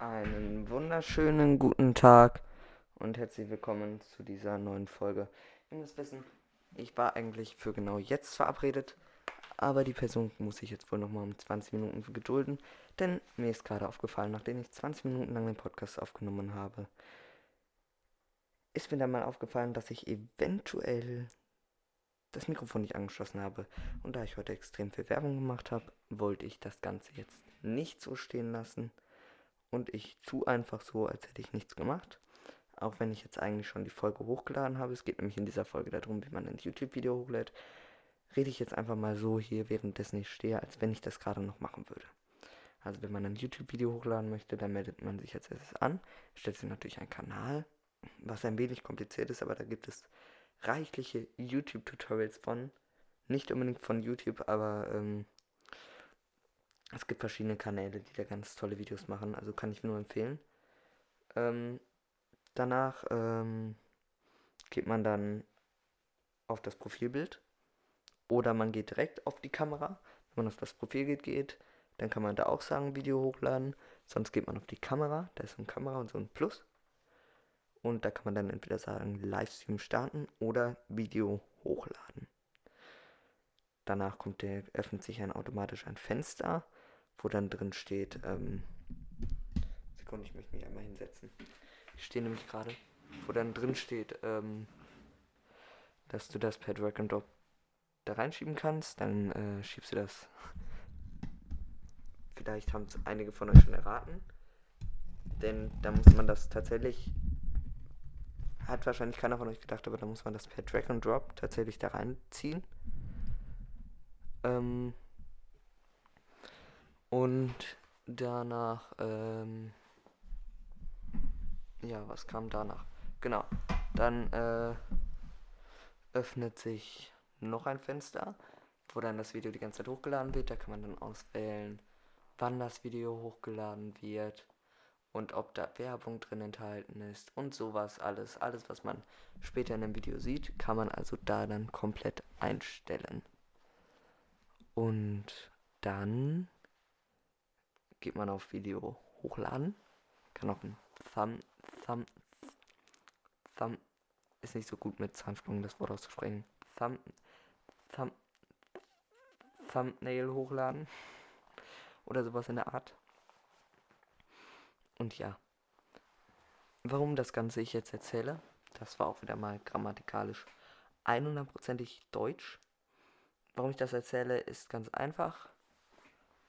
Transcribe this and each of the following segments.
Einen wunderschönen guten Tag und herzlich willkommen zu dieser neuen Folge. Ihr müsst wissen, ich war eigentlich für genau jetzt verabredet, aber die Person muss sich jetzt wohl nochmal um 20 Minuten gedulden, denn mir ist gerade aufgefallen, nachdem ich 20 Minuten lang den Podcast aufgenommen habe, ist mir dann mal aufgefallen, dass ich eventuell das Mikrofon nicht angeschlossen habe. Und da ich heute extrem viel Werbung gemacht habe, wollte ich das Ganze jetzt nicht so stehen lassen. Und ich tue einfach so, als hätte ich nichts gemacht. Auch wenn ich jetzt eigentlich schon die Folge hochgeladen habe. Es geht nämlich in dieser Folge darum, wie man ein YouTube-Video hochlädt. Rede ich jetzt einfach mal so hier, währenddessen ich stehe, als wenn ich das gerade noch machen würde. Also wenn man ein YouTube-Video hochladen möchte, dann meldet man sich als erstes an, stellt sich natürlich einen Kanal, was ein wenig kompliziert ist, aber da gibt es reichliche YouTube-Tutorials von. Nicht unbedingt von YouTube, aber ähm, es gibt verschiedene Kanäle, die da ganz tolle Videos machen. Also kann ich nur empfehlen. Ähm, danach ähm, geht man dann auf das Profilbild. Oder man geht direkt auf die Kamera. Wenn man auf das Profil geht, geht, dann kann man da auch sagen, Video hochladen. Sonst geht man auf die Kamera. Da ist eine Kamera und so ein Plus. Und da kann man dann entweder sagen, Livestream starten oder Video hochladen. Danach kommt der, öffnet sich ein automatisch ein Fenster, wo dann drin steht, ähm, Sekunde, ich möchte mich einmal hinsetzen. Ich stehe nämlich gerade, wo dann drin steht, ähm, dass du das per Drag and Drop da reinschieben kannst, dann äh, schiebst du das. Vielleicht haben es einige von euch schon erraten. Denn da muss man das tatsächlich hat wahrscheinlich keiner von euch gedacht, aber da muss man das per Drag and Drop tatsächlich da reinziehen. Ähm und danach, ähm ja, was kam danach? Genau, dann äh, öffnet sich noch ein Fenster, wo dann das Video die ganze Zeit hochgeladen wird. Da kann man dann auswählen, wann das Video hochgeladen wird und ob da Werbung drin enthalten ist und sowas alles. Alles, was man später in dem Video sieht, kann man also da dann komplett einstellen. Und dann geht man auf Video hochladen. Kann auch ein Thumb, Thumb, Thumb, ist nicht so gut mit Zahnsprung das Wort auszusprechen. Thumb, Thumb, Thumbnail hochladen. Oder sowas in der Art. Und ja, warum das Ganze ich jetzt erzähle, das war auch wieder mal grammatikalisch 100%ig deutsch. Warum ich das erzähle, ist ganz einfach.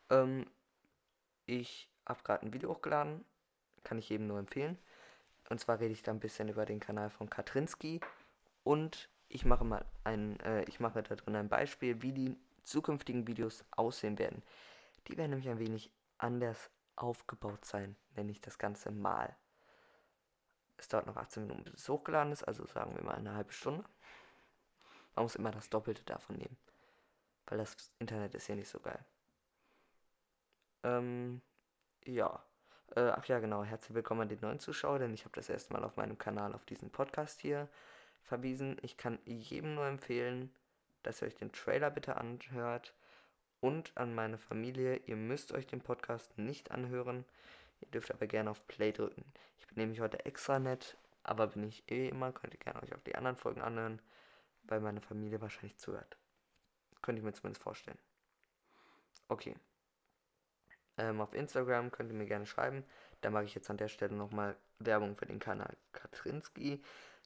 Ähm, ich habe gerade ein Video hochgeladen, kann ich jedem nur empfehlen. Und zwar rede ich da ein bisschen über den Kanal von Katrinski und ich mache mal ein, äh, ich mache da drin ein Beispiel, wie die zukünftigen Videos aussehen werden. Die werden nämlich ein wenig anders aufgebaut sein, nenne ich das Ganze mal. Es dauert noch 18 Minuten, bis es hochgeladen ist, also sagen wir mal eine halbe Stunde. Man muss immer das Doppelte davon nehmen, weil das Internet ist ja nicht so geil. Ähm, ja. Äh, ach ja, genau. Herzlich willkommen an den neuen Zuschauer, denn ich habe das erste Mal auf meinem Kanal auf diesen Podcast hier verwiesen. Ich kann jedem nur empfehlen, dass ihr euch den Trailer bitte anhört und an meine Familie, ihr müsst euch den Podcast nicht anhören. Ihr dürft aber gerne auf Play drücken. Ich bin nämlich heute extra nett, aber bin ich eh immer, könnt ihr gerne euch auch die anderen Folgen anhören, weil meine Familie wahrscheinlich zuhört. könnte ich mir zumindest vorstellen. Okay. Ähm, auf Instagram könnt ihr mir gerne schreiben. Da mache ich jetzt an der Stelle nochmal Werbung für den Kanal Katrinski,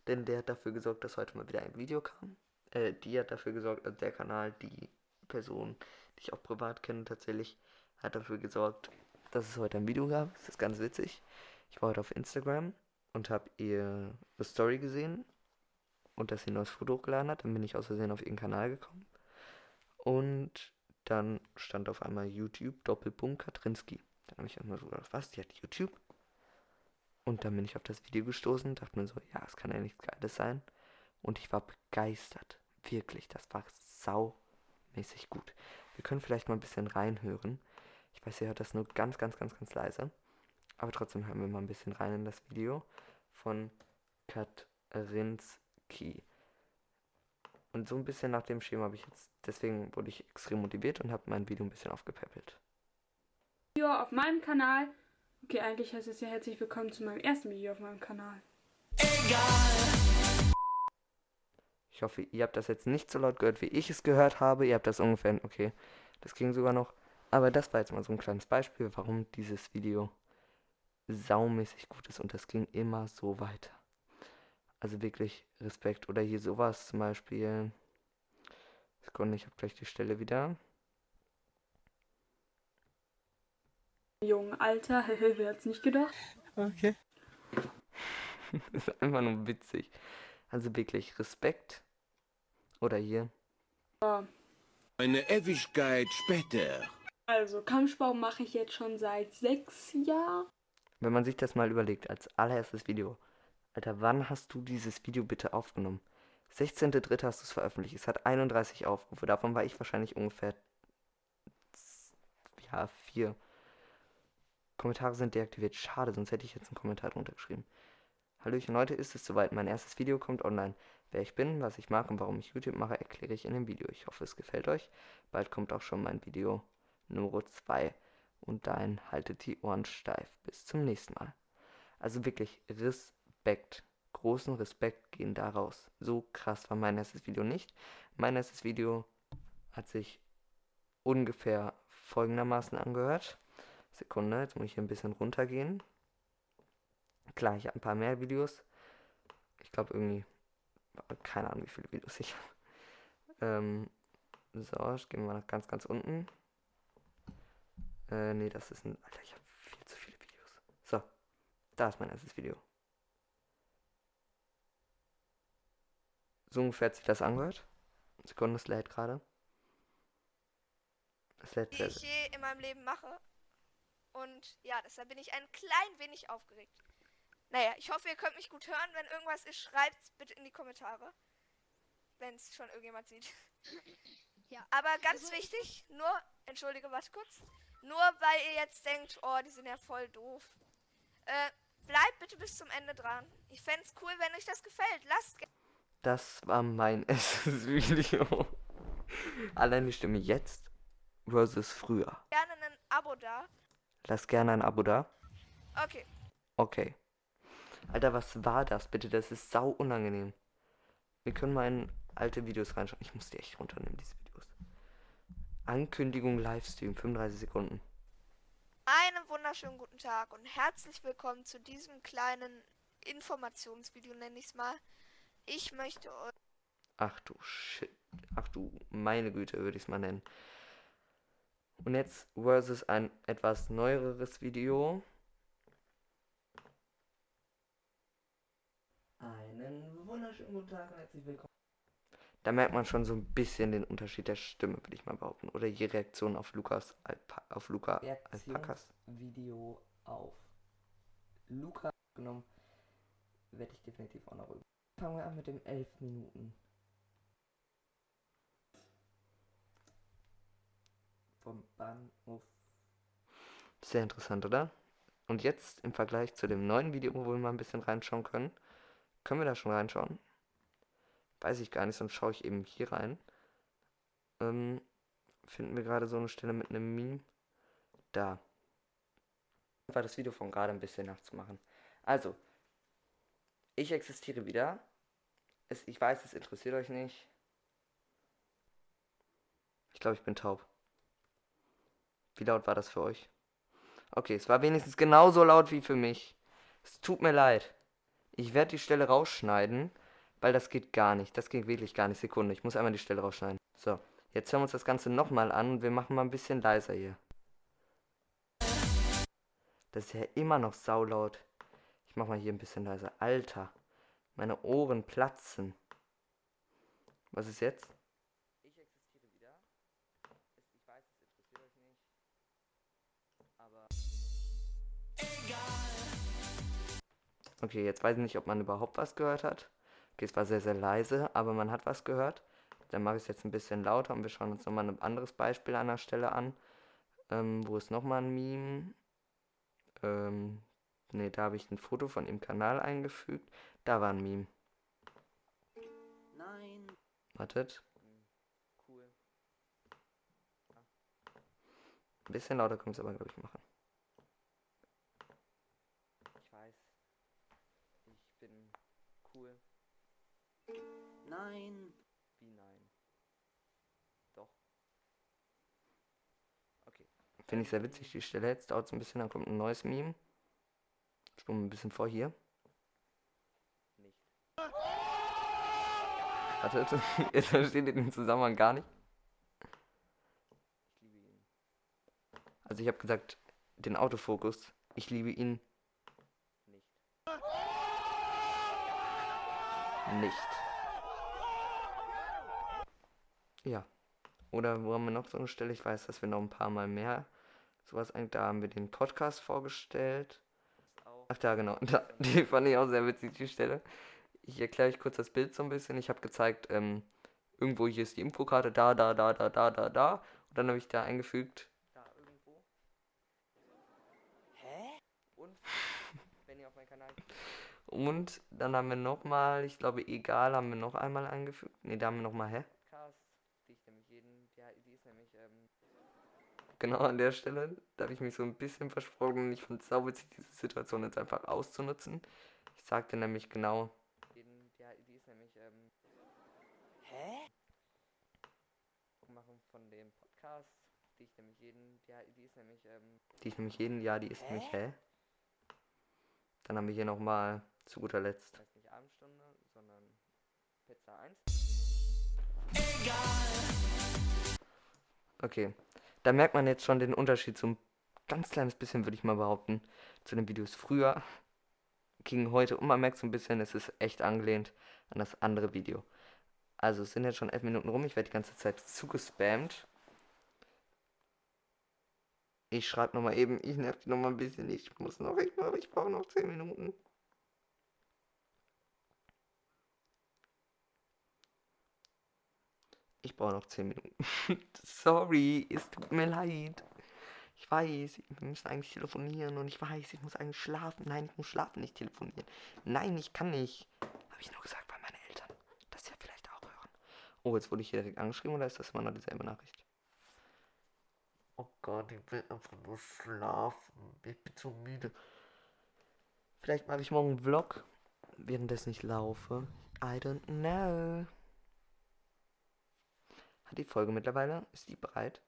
denn der hat dafür gesorgt, dass heute mal wieder ein Video kam. Äh, die hat dafür gesorgt, also der Kanal, die Person, die ich auch privat kenne tatsächlich, hat dafür gesorgt, dass es heute ein Video gab. Das ist ganz witzig. Ich war heute auf Instagram und habe ihr Story gesehen und dass sie ein neues Foto hochgeladen hat. Dann bin ich aus Versehen auf ihren Kanal gekommen. Und dann stand auf einmal YouTube Doppelpunkt Katrinski. Dann habe ich erstmal so gedacht, was, die hat YouTube? Und dann bin ich auf das Video gestoßen, dachte mir so, ja, es kann ja nichts Geiles sein. Und ich war begeistert. Wirklich, das war saumäßig gut. Wir können vielleicht mal ein bisschen reinhören. Ich weiß, ihr hört das nur ganz, ganz, ganz, ganz leise. Aber trotzdem hören wir mal ein bisschen rein in das Video von Katrinski. Und so ein bisschen nach dem Schema habe ich jetzt, deswegen wurde ich extrem motiviert und habe mein Video ein bisschen aufgepäppelt. Video auf meinem Kanal, Okay, eigentlich heißt es ja herzlich willkommen zu meinem ersten Video auf meinem Kanal. Ich hoffe, ihr habt das jetzt nicht so laut gehört, wie ich es gehört habe. Ihr habt das ungefähr, okay, das ging sogar noch. Aber das war jetzt mal so ein kleines Beispiel, warum dieses Video saumäßig gut ist und das ging immer so weiter. Also wirklich Respekt. Oder hier sowas zum Beispiel. Sekunde, ich habe gleich die Stelle wieder. Jungen Alter, wer hat's nicht gedacht? Okay. das ist einfach nur witzig. Also wirklich Respekt. Oder hier. Ja. Eine Ewigkeit später. Also, Kampfsport mache ich jetzt schon seit sechs Jahren. Wenn man sich das mal überlegt, als allererstes Video. Alter, wann hast du dieses Video bitte aufgenommen? 16.3. hast du es veröffentlicht. Es hat 31 Aufrufe. Davon war ich wahrscheinlich ungefähr. Ja, vier. Kommentare sind deaktiviert. Schade, sonst hätte ich jetzt einen Kommentar drunter geschrieben. Hallöchen, heute ist es soweit. Mein erstes Video kommt online. Wer ich bin, was ich mag und warum ich YouTube mache, erkläre ich in dem Video. Ich hoffe, es gefällt euch. Bald kommt auch schon mein Video Nummer 2. Und dahin haltet die Ohren steif. Bis zum nächsten Mal. Also wirklich Respekt. Großen Respekt gehen da raus. So krass war mein erstes Video nicht. Mein erstes Video hat sich ungefähr folgendermaßen angehört. Sekunde, jetzt muss ich hier ein bisschen runtergehen. Klar, ich habe ein paar mehr Videos. Ich glaube irgendwie, keine Ahnung, wie viele Videos ich habe. Ähm, so, ich gehe mal nach ganz, ganz unten. Äh, nee, das ist ein. Alter, ich habe viel zu viele Videos. So, da ist mein erstes Video. So ungefähr hat sich das angehört. Sekunde, es lädt gerade. Es lädt die ich je in meinem Leben mache. Und ja, deshalb bin ich ein klein wenig aufgeregt. Naja, ich hoffe, ihr könnt mich gut hören. Wenn irgendwas ist, schreibt bitte in die Kommentare. Wenn es schon irgendjemand sieht. Ja. Aber ganz also wichtig, nur, entschuldige, warte kurz. Nur weil ihr jetzt denkt, oh, die sind ja voll doof. Äh, bleibt bitte bis zum Ende dran. Ich fände es cool, wenn euch das gefällt. Lasst Das war mein erstes Video. Allein die Stimme jetzt versus früher. Gerne ein Abo da. Lass gerne ein Abo da. Okay. Okay. Alter, was war das bitte? Das ist sau unangenehm. Wir können mal in alte Videos reinschauen. Ich muss die echt runternehmen, diese Videos. Ankündigung Livestream, 35 Sekunden. Einen wunderschönen guten Tag und herzlich willkommen zu diesem kleinen Informationsvideo, nenne ich es mal. Ich möchte euch. Ach du Shit. Ach du, meine Güte, würde ich es mal nennen. Und jetzt versus ein etwas neueres Video. Einen wunderschönen guten Tag und herzlich willkommen. Da merkt man schon so ein bisschen den Unterschied der Stimme, würde ich mal behaupten. Oder die Reaktion auf Lukas Alpa auf Luca Alpakas. Video auf Luca genommen. Werde ich definitiv auch noch rüber. Fangen wir an mit dem 11 Minuten. vom Bahnhof. Sehr interessant, oder? Und jetzt im Vergleich zu dem neuen Video, wo wir mal ein bisschen reinschauen können. Können wir da schon reinschauen? Weiß ich gar nicht, sonst schaue ich eben hier rein. Ähm, finden wir gerade so eine Stelle mit einem Meme. Da. War das Video von gerade ein bisschen nachzumachen. Also, ich existiere wieder. Es, ich weiß, es interessiert euch nicht. Ich glaube, ich bin taub. Wie laut war das für euch? Okay, es war wenigstens genauso laut wie für mich. Es tut mir leid. Ich werde die Stelle rausschneiden, weil das geht gar nicht. Das geht wirklich gar nicht. Sekunde, ich muss einmal die Stelle rausschneiden. So, jetzt hören wir uns das Ganze nochmal an und wir machen mal ein bisschen leiser hier. Das ist ja immer noch saulaut. Ich mach mal hier ein bisschen leiser. Alter, meine Ohren platzen. Was ist jetzt? Okay, jetzt weiß ich nicht, ob man überhaupt was gehört hat. Okay, es war sehr, sehr leise, aber man hat was gehört. Dann mache ich es jetzt ein bisschen lauter und wir schauen uns nochmal ein anderes Beispiel an der Stelle an. Ähm, wo ist nochmal ein Meme? Ähm, Ne, da habe ich ein Foto von dem Kanal eingefügt. Da war ein Meme. Nein. Wartet. Cool. Ein bisschen lauter können wir es aber, glaube ich, machen. Ich weiß. Ich bin cool. Nein. Wie nein? Doch. Okay. Finde ich sehr witzig, die Stelle. Jetzt dauert es ein bisschen, dann kommt ein neues Meme. Spulen ein bisschen vor hier. Nicht. Warte, jetzt versteht ihr den Zusammenhang gar nicht. Ich liebe ihn. Also ich habe gesagt, den Autofokus. Ich liebe ihn nicht. Nicht. Ja. Oder wo haben wir noch so eine Stelle? Ich weiß, dass wir noch ein paar Mal mehr sowas eigentlich. Da haben wir den Podcast vorgestellt. Ach da, genau. Da, die fand ich auch sehr witzig, die Stelle. Ich erkläre euch kurz das Bild so ein bisschen. Ich habe gezeigt, ähm, irgendwo hier ist die Infokarte, da, da, da, da, da, da, da. Und dann habe ich da eingefügt. Da irgendwo. Hä? Und wenn ihr auf meinen Kanal Und dann haben wir nochmal, ich glaube, egal, haben wir noch einmal eingefügt. Ne, da haben wir nochmal, hä? Die ich nämlich jeden, ja, die ist nämlich, ähm, Genau an der Stelle, da habe ich mich so ein bisschen versprochen ich fand es sauwitzig, diese Situation jetzt einfach auszunutzen. Ich sagte nämlich genau, ja, die ist nämlich, ähm, Hä? machen von dem Podcast, die ich nämlich jeden, ja, die ist nämlich, ähm, die ich nämlich jeden, ja, die ist Hä? nämlich, hä? Dann haben wir hier nochmal zu guter Letzt. Das heißt nicht Abendstunde, sondern Pizza 1. Okay, da merkt man jetzt schon den Unterschied zum ganz kleines bisschen, würde ich mal behaupten, zu den Videos früher gegen heute. Und man merkt so ein bisschen, es ist echt angelehnt an das andere Video. Also es sind jetzt schon elf Minuten rum. Ich werde die ganze Zeit zugespammt. Ich schreibe nochmal eben, ich nerv die nochmal ein bisschen. Ich muss noch, ich, ich brauche noch 10 Minuten. Ich brauche noch 10 Minuten. Sorry, es tut mir leid. Ich weiß, wir müssen eigentlich telefonieren und ich weiß, ich muss eigentlich schlafen. Nein, ich muss schlafen, nicht telefonieren. Nein, ich kann nicht. Habe ich nur gesagt, weil meine Eltern das ja vielleicht auch hören. Oh, jetzt wurde ich hier direkt angeschrieben oder ist das immer noch dieselbe Nachricht? Oh Gott, ich will einfach nur schlafen. Ich bin zu müde. Vielleicht mache ich morgen einen Vlog, währenddessen ich laufe. I don't know. Hat die Folge mittlerweile? Ist die bereit?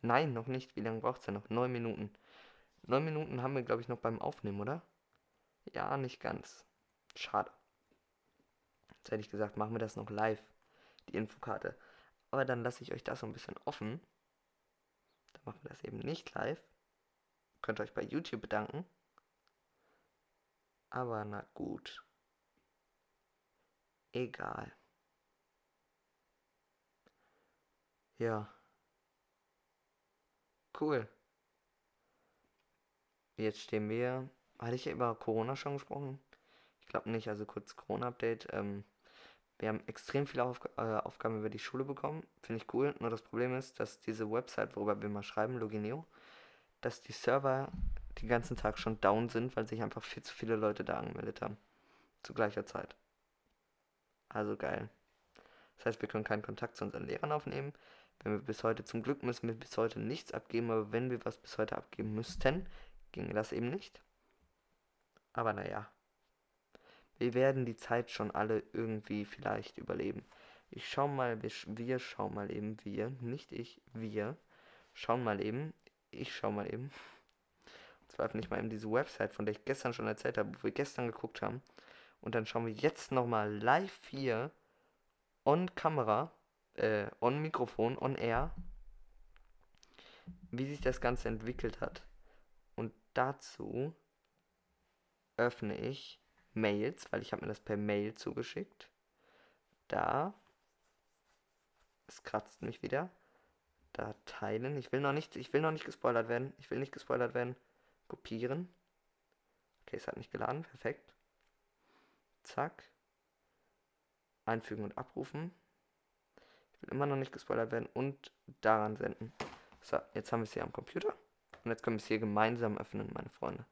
Nein, noch nicht. Wie lange braucht es denn noch? Neun Minuten. Neun Minuten haben wir, glaube ich, noch beim Aufnehmen, oder? Ja, nicht ganz. Schade. Jetzt hätte ich gesagt, machen wir das noch live, die Infokarte. Aber dann lasse ich euch das so ein bisschen offen. Dann machen wir das eben nicht live. Könnt ihr euch bei YouTube bedanken. Aber na gut. Egal. Ja. Cool. Jetzt stehen wir. Hatte ich über Corona schon gesprochen? Ich glaube nicht, also kurz Corona-Update. Ähm, wir haben extrem viele Aufg äh, Aufgaben über die Schule bekommen. Finde ich cool. Nur das Problem ist, dass diese Website, worüber wir mal schreiben, Logineo, dass die Server den ganzen Tag schon down sind, weil sich einfach viel zu viele Leute da angemeldet haben. Zu gleicher Zeit. Also geil. Das heißt, wir können keinen Kontakt zu unseren Lehrern aufnehmen. Wenn wir bis heute, zum Glück müssen wir bis heute nichts abgeben, aber wenn wir was bis heute abgeben müssten, ginge das eben nicht. Aber naja. Wir werden die Zeit schon alle irgendwie vielleicht überleben. Ich schau mal, wir, wir schauen mal eben, wir, nicht ich, wir, schauen mal eben, ich schau mal eben. Und zwar öffne ich mal eben diese Website, von der ich gestern schon erzählt habe, wo wir gestern geguckt haben. Und dann schauen wir jetzt nochmal live hier, on Kamera, äh, on Mikrofon, on Air, wie sich das Ganze entwickelt hat. Und dazu öffne ich Mails, weil ich habe mir das per Mail zugeschickt. Da. Es kratzt mich wieder. Da teilen. Ich will noch nicht, ich will noch nicht gespoilert werden. Ich will nicht gespoilert werden. Kopieren. Okay, es hat nicht geladen. Perfekt. Zack. Einfügen und abrufen. Immer noch nicht gespoilert werden und daran senden. So, jetzt haben wir es hier am Computer. Und jetzt können wir es hier gemeinsam öffnen, meine Freunde.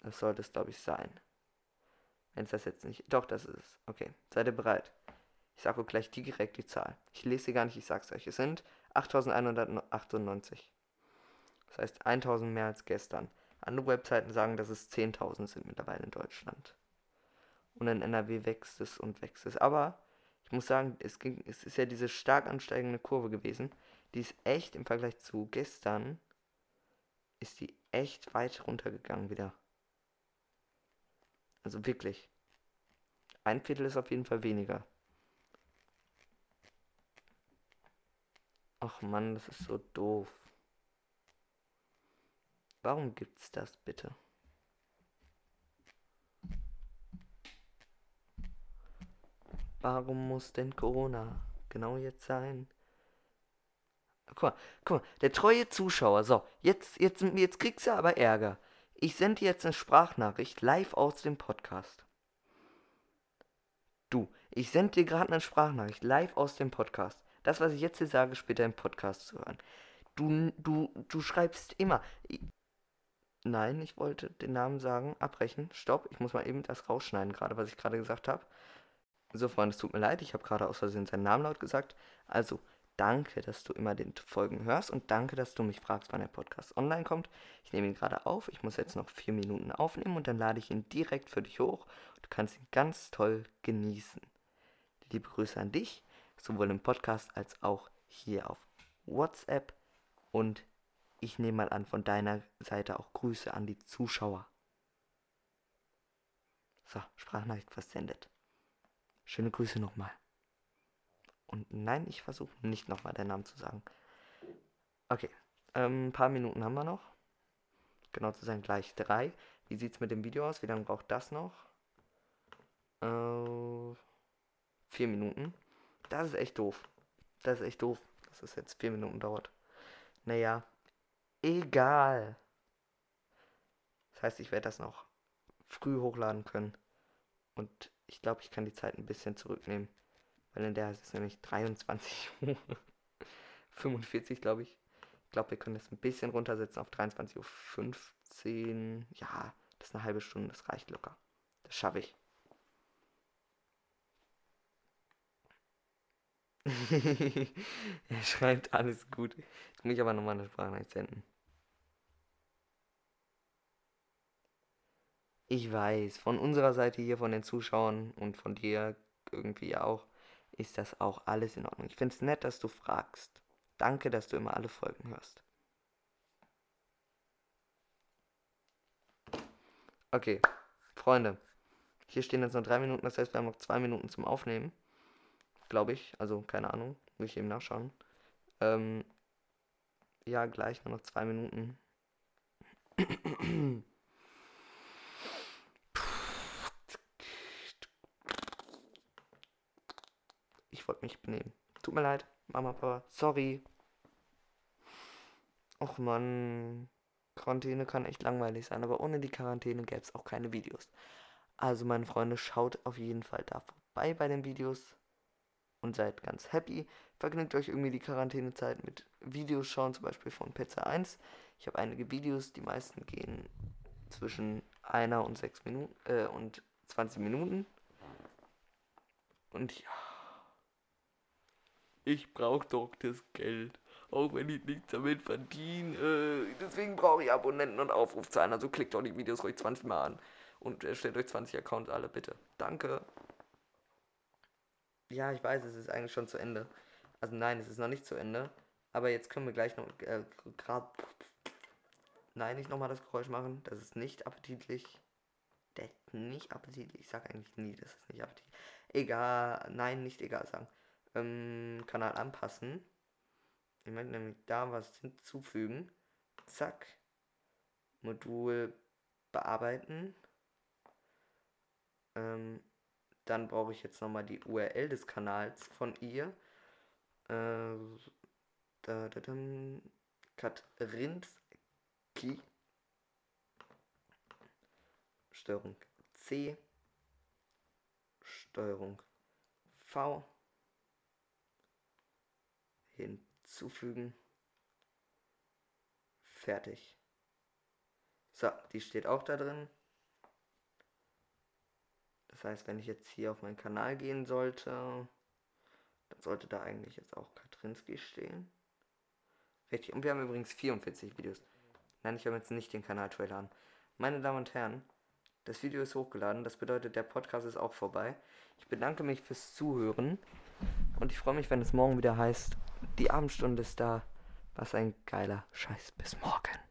Das sollte es, glaube ich, sein. Wenn es das jetzt nicht. Doch, das ist es. Okay, seid ihr bereit? Ich sage euch gleich direkt die Zahl. Ich lese sie gar nicht, ich sag's euch. Es sind 8198. Das heißt 1000 mehr als gestern. Andere Webseiten sagen, dass es 10.000 sind mittlerweile in Deutschland. Und in NRW wächst es und wächst es. Aber ich muss sagen, es, ging, es ist ja diese stark ansteigende Kurve gewesen. Die ist echt im Vergleich zu gestern, ist die echt weit runtergegangen wieder. Also wirklich. Ein Viertel ist auf jeden Fall weniger. Ach Mann, das ist so doof. Warum gibt's das bitte? Warum muss denn Corona genau jetzt sein? Guck mal, guck mal, der treue Zuschauer, so, jetzt, jetzt, jetzt kriegst du aber Ärger. Ich sende dir jetzt eine Sprachnachricht live aus dem Podcast. Du, ich sende dir gerade eine Sprachnachricht live aus dem Podcast. Das, was ich jetzt hier sage, später im Podcast zu hören. Du, du, du schreibst immer. Nein, ich wollte den Namen sagen. Abbrechen. Stopp. Ich muss mal eben das rausschneiden, gerade was ich gerade gesagt habe. So, Freunde, es tut mir leid. Ich habe gerade aus Versehen seinen Namen laut gesagt. Also, danke, dass du immer den Folgen hörst und danke, dass du mich fragst, wann der Podcast online kommt. Ich nehme ihn gerade auf. Ich muss jetzt noch vier Minuten aufnehmen und dann lade ich ihn direkt für dich hoch. Du kannst ihn ganz toll genießen. Liebe Grüße an dich, sowohl im Podcast als auch hier auf WhatsApp. Und ich nehme mal an, von deiner Seite auch Grüße an die Zuschauer. So, Sprachnachricht versendet. Schöne Grüße nochmal. Und nein, ich versuche nicht nochmal den Namen zu sagen. Okay, ähm, ein paar Minuten haben wir noch. Genau zu sein, gleich drei. Wie sieht es mit dem Video aus? Wie lange braucht das noch? Äh, vier Minuten. Das ist echt doof. Das ist echt doof, dass es jetzt vier Minuten dauert. Naja, egal. Das heißt, ich werde das noch früh hochladen können. Und ich glaube, ich kann die Zeit ein bisschen zurücknehmen. Weil in der ist es nämlich 23 Uhr. 45, glaube ich. Ich glaube, wir können das ein bisschen runtersetzen auf 23.15 Uhr. Ja, das ist eine halbe Stunde, das reicht locker. Das schaffe ich. er schreibt alles gut. Ich muss aber nochmal eine Sprachnachricht senden. Ich weiß, von unserer Seite hier, von den Zuschauern und von dir irgendwie auch, ist das auch alles in Ordnung. Ich finde es nett, dass du fragst. Danke, dass du immer alle Folgen hörst. Okay, Freunde. Hier stehen jetzt noch drei Minuten, das heißt, wir haben noch zwei Minuten zum Aufnehmen. Glaube ich. Also, keine Ahnung. Muss ich eben nachschauen. Ähm, ja, gleich nur noch zwei Minuten. Wollte mich benehmen. Tut mir leid, Mama, Papa. Sorry. Och man. Quarantäne kann echt langweilig sein, aber ohne die Quarantäne gäbe es auch keine Videos. Also, meine Freunde, schaut auf jeden Fall da vorbei bei den Videos und seid ganz happy. Vergnügt euch irgendwie die Quarantänezeit mit Videos schauen, zum Beispiel von Pizza 1. Ich habe einige Videos, die meisten gehen zwischen einer und sechs Minuten äh, und 20 Minuten. Und ja. Ich brauche doch das Geld. Auch wenn ich nichts damit verdiene. Äh, deswegen brauche ich Abonnenten und Aufrufzahlen. Also klickt doch die Videos ruhig 20 Mal an. Und erstellt euch 20 Accounts alle, bitte. Danke. Ja, ich weiß, es ist eigentlich schon zu Ende. Also nein, es ist noch nicht zu Ende. Aber jetzt können wir gleich noch äh, gerade. Nein, nicht nochmal das Geräusch machen. Das ist nicht appetitlich. Das ist nicht appetitlich. Ich sage eigentlich nie, das ist nicht appetitlich. Egal. Nein, nicht egal sagen. Ähm, Kanal anpassen. Ich möchte nämlich da was hinzufügen. Zack. Modul bearbeiten. Ähm, dann brauche ich jetzt nochmal die URL des Kanals von ihr. Äh, da, da, da, Katrinski. Steuerung C. Steuerung V. zufügen. Fertig. So, die steht auch da drin. Das heißt, wenn ich jetzt hier auf meinen Kanal gehen sollte, dann sollte da eigentlich jetzt auch Katrinski stehen. Richtig, und wir haben übrigens 44 Videos. Nein, ich habe jetzt nicht den Kanal-Trailer an. Meine Damen und Herren, das Video ist hochgeladen, das bedeutet, der Podcast ist auch vorbei. Ich bedanke mich fürs Zuhören und ich freue mich, wenn es morgen wieder heißt die Abendstunde ist da. Was ein geiler Scheiß. Bis morgen.